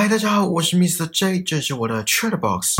嗨，大家好，我是 Mr. J，这是我的 Chatbox。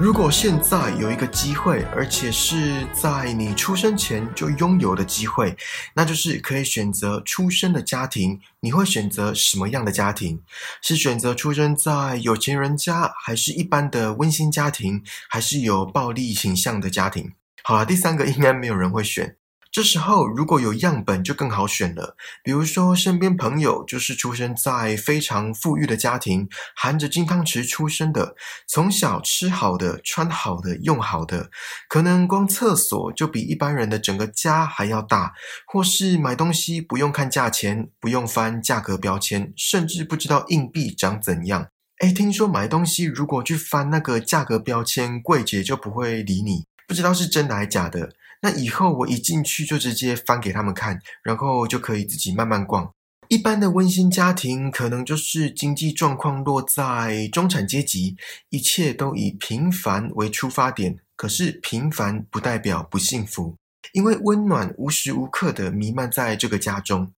如果现在有一个机会，而且是在你出生前就拥有的机会，那就是可以选择出生的家庭。你会选择什么样的家庭？是选择出生在有钱人家，还是一般的温馨家庭，还是有暴力倾向的家庭？好了，第三个应该没有人会选。这时候如果有样本就更好选了，比如说身边朋友就是出生在非常富裕的家庭，含着金汤匙出生的，从小吃好的、穿好的、用好的，可能光厕所就比一般人的整个家还要大，或是买东西不用看价钱，不用翻价格标签，甚至不知道硬币长怎样。哎，听说买东西如果去翻那个价格标签，柜姐就不会理你，不知道是真的还是假的。那以后我一进去就直接翻给他们看，然后就可以自己慢慢逛。一般的温馨家庭可能就是经济状况落在中产阶级，一切都以平凡为出发点。可是平凡不代表不幸福，因为温暖无时无刻的弥漫在这个家中。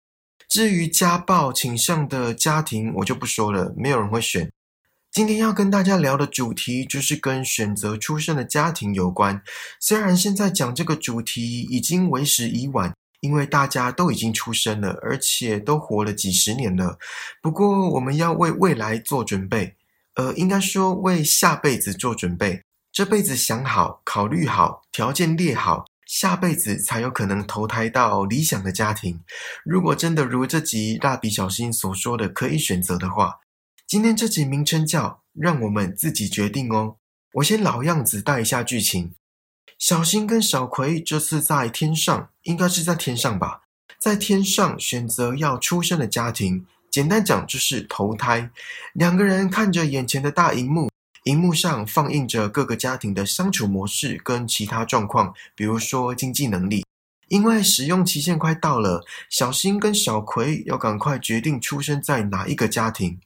至于家暴倾向的家庭，我就不说了，没有人会选。今天要跟大家聊的主题就是跟选择出生的家庭有关。虽然现在讲这个主题已经为时已晚，因为大家都已经出生了，而且都活了几十年了。不过我们要为未来做准备，呃，应该说为下辈子做准备。这辈子想好、考虑好、条件列好，下辈子才有可能投胎到理想的家庭。如果真的如这集蜡笔小新所说的可以选择的话。今天这集名称叫“让我们自己决定”哦。我先老样子带一下剧情。小新跟小葵这次在天上，应该是在天上吧，在天上选择要出生的家庭，简单讲就是投胎。两个人看着眼前的大荧幕，荧幕上放映着各个家庭的相处模式跟其他状况，比如说经济能力。因为使用期限快到了，小新跟小葵要赶快决定出生在哪一个家庭。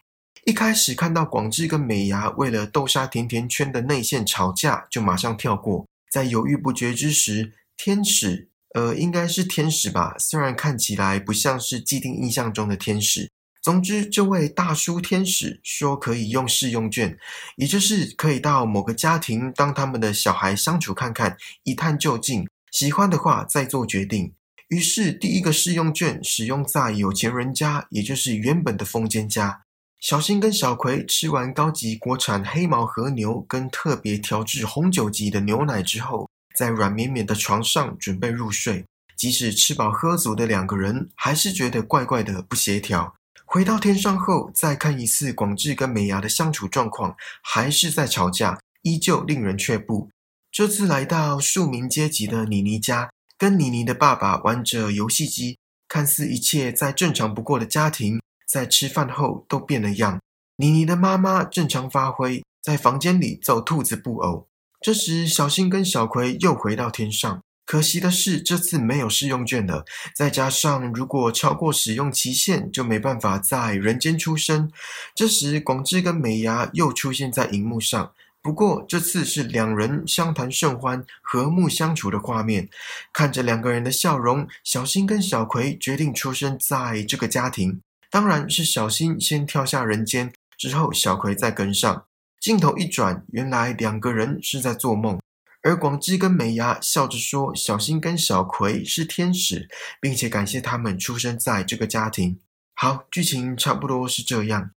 一开始看到广志跟美伢为了豆沙甜甜圈的内线吵架，就马上跳过。在犹豫不决之时，天使，呃，应该是天使吧，虽然看起来不像是既定印象中的天使。总之，这位大叔天使说可以用试用券，也就是可以到某个家庭当他们的小孩相处看看，一探究竟，喜欢的话再做决定。于是，第一个试用券使用在有钱人家，也就是原本的风间家。小新跟小葵吃完高级国产黑毛和牛跟特别调制红酒级的牛奶之后，在软绵绵的床上准备入睡。即使吃饱喝足的两个人，还是觉得怪怪的不协调。回到天上后，再看一次广志跟美伢的相处状况，还是在吵架，依旧令人却步。这次来到庶民阶级的妮妮家，跟妮妮的爸爸玩着游戏机，看似一切再正常不过的家庭。在吃饭后都变了样，妮妮的妈妈正常发挥，在房间里揍兔子布偶。这时，小新跟小葵又回到天上。可惜的是，这次没有试用券了，再加上如果超过使用期限，就没办法在人间出生。这时，广志跟美伢又出现在荧幕上，不过这次是两人相谈甚欢、和睦相处的画面。看着两个人的笑容，小新跟小葵决定出生在这个家庭。当然是小新先跳下人间，之后小葵再跟上。镜头一转，原来两个人是在做梦。而广志跟美伢笑着说：“小新跟小葵是天使，并且感谢他们出生在这个家庭。”好，剧情差不多是这样。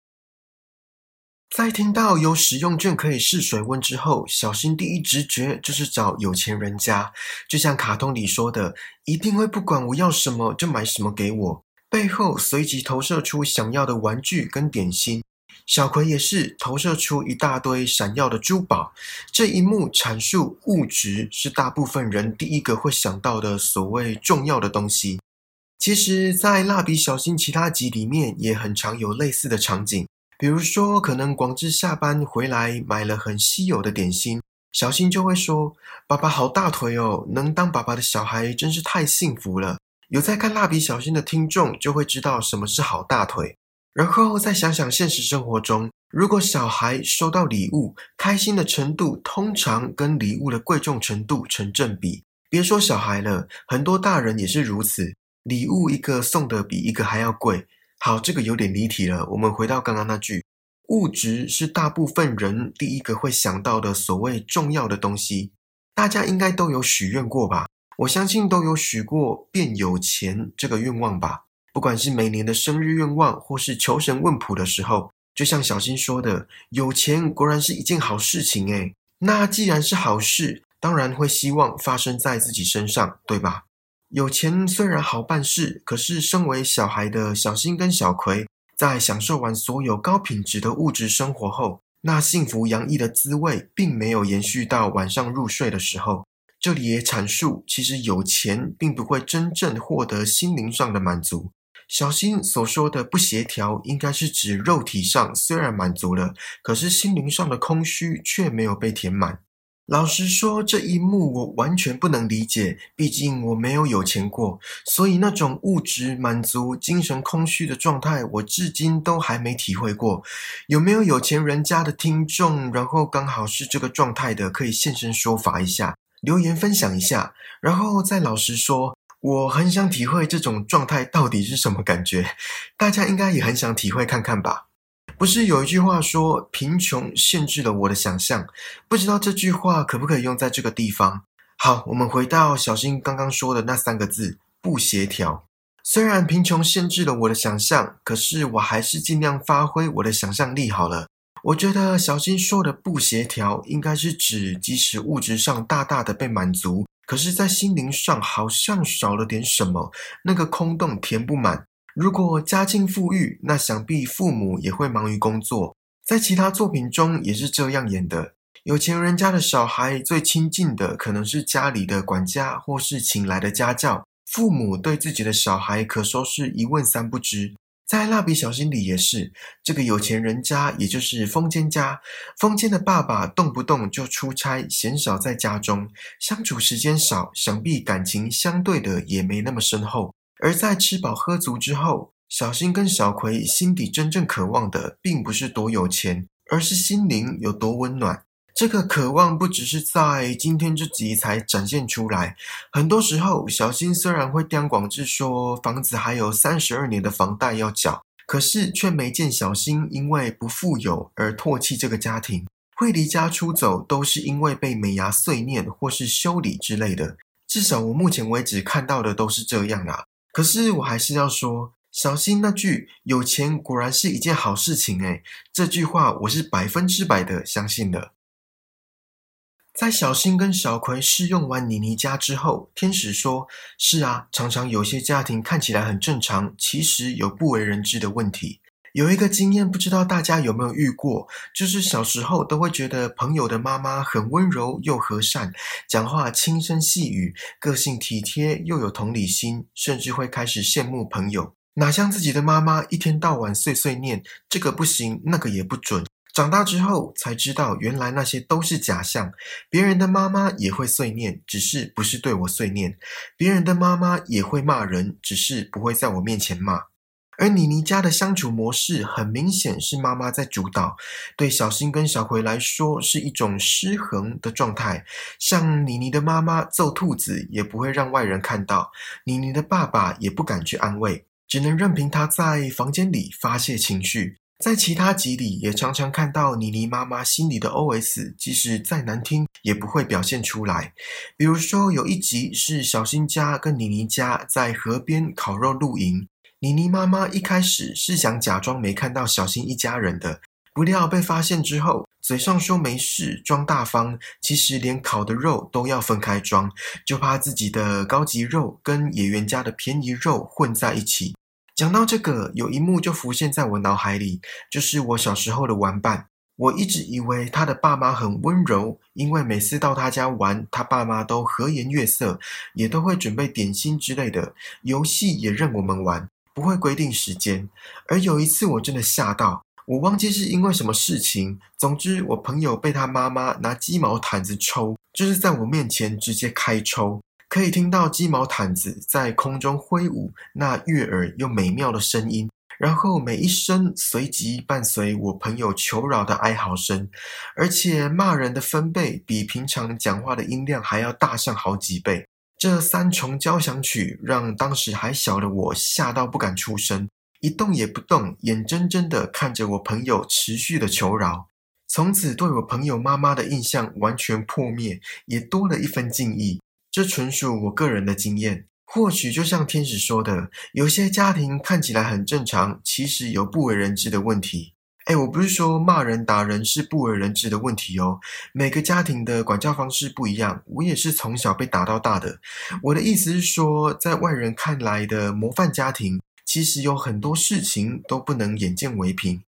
在听到有使用券可以试水温之后，小新第一直觉就是找有钱人家，就像卡通里说的，一定会不管我要什么就买什么给我。背后随即投射出想要的玩具跟点心，小葵也是投射出一大堆闪耀的珠宝。这一幕阐述物质是大部分人第一个会想到的所谓重要的东西。其实，在蜡笔小新其他集里面也很常有类似的场景，比如说，可能广志下班回来买了很稀有的点心，小新就会说：“爸爸好大腿哦，能当爸爸的小孩真是太幸福了。”有在看蜡笔小新的听众就会知道什么是好大腿，然后再想想现实生活中，如果小孩收到礼物，开心的程度通常跟礼物的贵重程度成正比。别说小孩了，很多大人也是如此。礼物一个送的比一个还要贵。好，这个有点离题了。我们回到刚刚那句，物质是大部分人第一个会想到的所谓重要的东西。大家应该都有许愿过吧？我相信都有许过变有钱这个愿望吧。不管是每年的生日愿望，或是求神问卜的时候，就像小新说的，有钱果然是一件好事情诶。那既然是好事，当然会希望发生在自己身上，对吧？有钱虽然好办事，可是身为小孩的小新跟小葵，在享受完所有高品质的物质生活后，那幸福洋溢的滋味，并没有延续到晚上入睡的时候。这里也阐述，其实有钱并不会真正获得心灵上的满足。小新所说的不协调，应该是指肉体上虽然满足了，可是心灵上的空虚却没有被填满。老实说，这一幕我完全不能理解。毕竟我没有有钱过，所以那种物质满足、精神空虚的状态，我至今都还没体会过。有没有有钱人家的听众，然后刚好是这个状态的，可以现身说法一下，留言分享一下。然后再老实说，我很想体会这种状态到底是什么感觉。大家应该也很想体会看看吧。不是有一句话说贫穷限制了我的想象，不知道这句话可不可以用在这个地方？好，我们回到小新刚刚说的那三个字不协调。虽然贫穷限制了我的想象，可是我还是尽量发挥我的想象力好了。我觉得小新说的不协调，应该是指即使物质上大大的被满足，可是在心灵上好像少了点什么，那个空洞填不满。如果家境富裕，那想必父母也会忙于工作。在其他作品中也是这样演的。有钱人家的小孩最亲近的可能是家里的管家，或是请来的家教。父母对自己的小孩可说是一问三不知。在蜡笔小新里也是，这个有钱人家，也就是风间家，风间的爸爸动不动就出差，鲜少在家中，相处时间少，想必感情相对的也没那么深厚。而在吃饱喝足之后，小新跟小葵心底真正渴望的，并不是多有钱，而是心灵有多温暖。这个渴望不只是在今天这集才展现出来。很多时候，小新虽然会刁广志说房子还有三十二年的房贷要缴，可是却没见小新因为不富有而唾弃这个家庭。会离家出走，都是因为被美牙碎念或是修理之类的。至少我目前为止看到的都是这样啊。可是我还是要说，小新那句“有钱果然是一件好事情”诶这句话我是百分之百的相信的。在小新跟小葵试用完妮妮家之后，天使说：“是啊，常常有些家庭看起来很正常，其实有不为人知的问题。”有一个经验，不知道大家有没有遇过，就是小时候都会觉得朋友的妈妈很温柔又和善，讲话轻声细语，个性体贴又有同理心，甚至会开始羡慕朋友。哪像自己的妈妈一天到晚碎碎念，这个不行，那个也不准。长大之后才知道，原来那些都是假象。别人的妈妈也会碎念，只是不是对我碎念；别人的妈妈也会骂人，只是不会在我面前骂。而妮妮家的相处模式很明显是妈妈在主导，对小新跟小葵来说是一种失衡的状态。像妮妮的妈妈揍兔子也不会让外人看到，妮妮的爸爸也不敢去安慰，只能任凭她在房间里发泄情绪。在其他集里也常常看到妮妮妈妈心里的 OS，即使再难听也不会表现出来。比如说有一集是小新家跟妮妮家在河边烤肉露营。妮妮妈妈一开始是想假装没看到小新一家人的，不料被发现之后，嘴上说没事，装大方，其实连烤的肉都要分开装，就怕自己的高级肉跟野原家的便宜肉混在一起。讲到这个，有一幕就浮现在我脑海里，就是我小时候的玩伴。我一直以为他的爸妈很温柔，因为每次到他家玩，他爸妈都和颜悦色，也都会准备点心之类的，游戏也任我们玩。不会规定时间，而有一次我真的吓到，我忘记是因为什么事情。总之，我朋友被他妈妈拿鸡毛毯子抽，就是在我面前直接开抽，可以听到鸡毛毯子在空中挥舞那悦耳又美妙的声音。然后每一声随即伴随我朋友求饶的哀嚎声，而且骂人的分贝比平常讲话的音量还要大上好几倍。这三重交响曲让当时还小的我吓到不敢出声，一动也不动，眼睁睁地看着我朋友持续的求饶。从此对我朋友妈妈的印象完全破灭，也多了一分敬意。这纯属我个人的经验。或许就像天使说的，有些家庭看起来很正常，其实有不为人知的问题。哎，我不是说骂人打人是不为人知的问题哦。每个家庭的管教方式不一样，我也是从小被打到大的。我的意思是说，在外人看来的模范家庭，其实有很多事情都不能眼见为凭。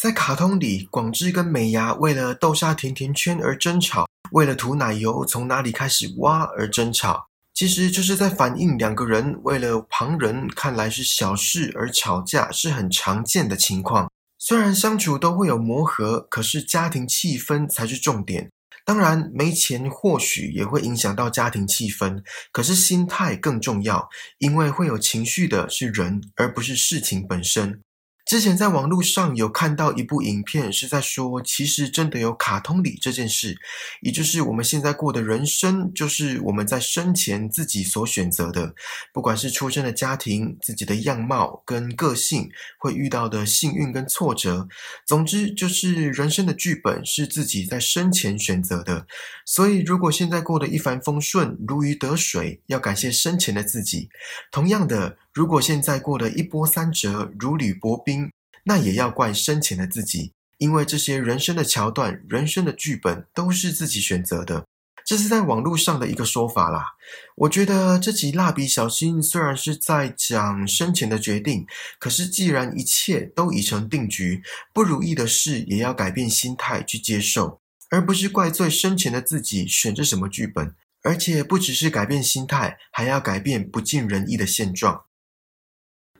在卡通里，广志跟美伢为了豆沙甜甜圈而争吵，为了涂奶油从哪里开始挖而争吵。其实就是在反映两个人为了旁人看来是小事而吵架是很常见的情况。虽然相处都会有磨合，可是家庭气氛才是重点。当然，没钱或许也会影响到家庭气氛，可是心态更重要，因为会有情绪的是人，而不是事情本身。之前在网络上有看到一部影片，是在说，其实真的有卡通里这件事，也就是我们现在过的人生，就是我们在生前自己所选择的，不管是出生的家庭、自己的样貌跟个性，会遇到的幸运跟挫折，总之就是人生的剧本是自己在生前选择的。所以，如果现在过得一帆风顺、如鱼得水，要感谢生前的自己。同样的。如果现在过得一波三折、如履薄冰，那也要怪生前的自己，因为这些人生的桥段、人生的剧本都是自己选择的。这是在网络上的一个说法啦。我觉得这集《蜡笔小新》虽然是在讲生前的决定，可是既然一切都已成定局，不如意的事也要改变心态去接受，而不是怪罪生前的自己选着什么剧本。而且不只是改变心态，还要改变不尽人意的现状。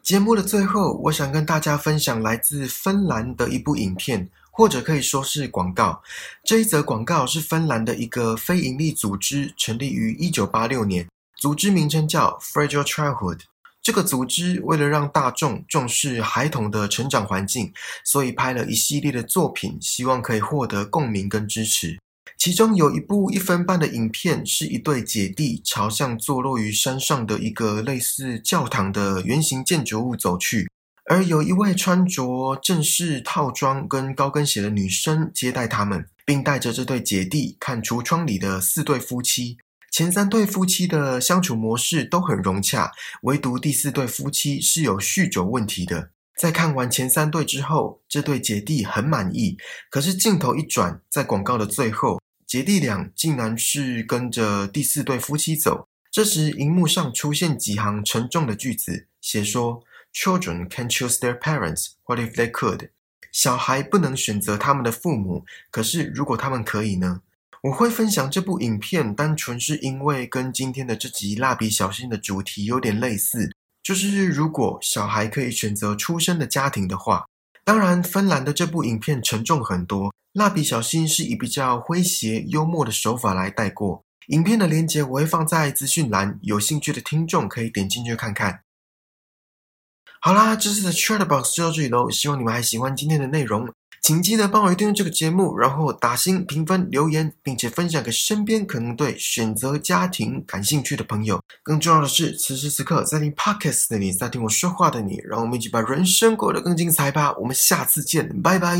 节目的最后，我想跟大家分享来自芬兰的一部影片，或者可以说是广告。这一则广告是芬兰的一个非营利组织，成立于一九八六年，组织名称叫 Fragile Childhood。这个组织为了让大众重视孩童的成长环境，所以拍了一系列的作品，希望可以获得共鸣跟支持。其中有一部一分半的影片，是一对姐弟朝向坐落于山上的一个类似教堂的圆形建筑物走去，而有一位穿着正式套装跟高跟鞋的女生接待他们，并带着这对姐弟看橱窗里的四对夫妻。前三对夫妻的相处模式都很融洽，唯独第四对夫妻是有酗酒问题的。在看完前三对之后，这对姐弟很满意，可是镜头一转，在广告的最后。姐弟俩竟然是跟着第四对夫妻走。这时，荧幕上出现几行沉重的句子，写说：“Children can choose their parents. What if they could？” 小孩不能选择他们的父母，可是如果他们可以呢？我会分享这部影片，单纯是因为跟今天的这集《蜡笔小新》的主题有点类似，就是如果小孩可以选择出生的家庭的话。当然，芬兰的这部影片沉重很多。蜡笔小新是以比较诙谐幽默的手法来带过。影片的链接我会放在资讯栏，有兴趣的听众可以点进去看看。好啦，这次的 Chatbox 就到这里喽，希望你们还喜欢今天的内容。请记得帮我订阅这个节目，然后打星、评分、留言，并且分享给身边可能对选择家庭感兴趣的朋友。更重要的是，此时此刻在听 Podcast 的你，在听我说话的你，让我们一起把人生过得更精彩吧！我们下次见，拜拜。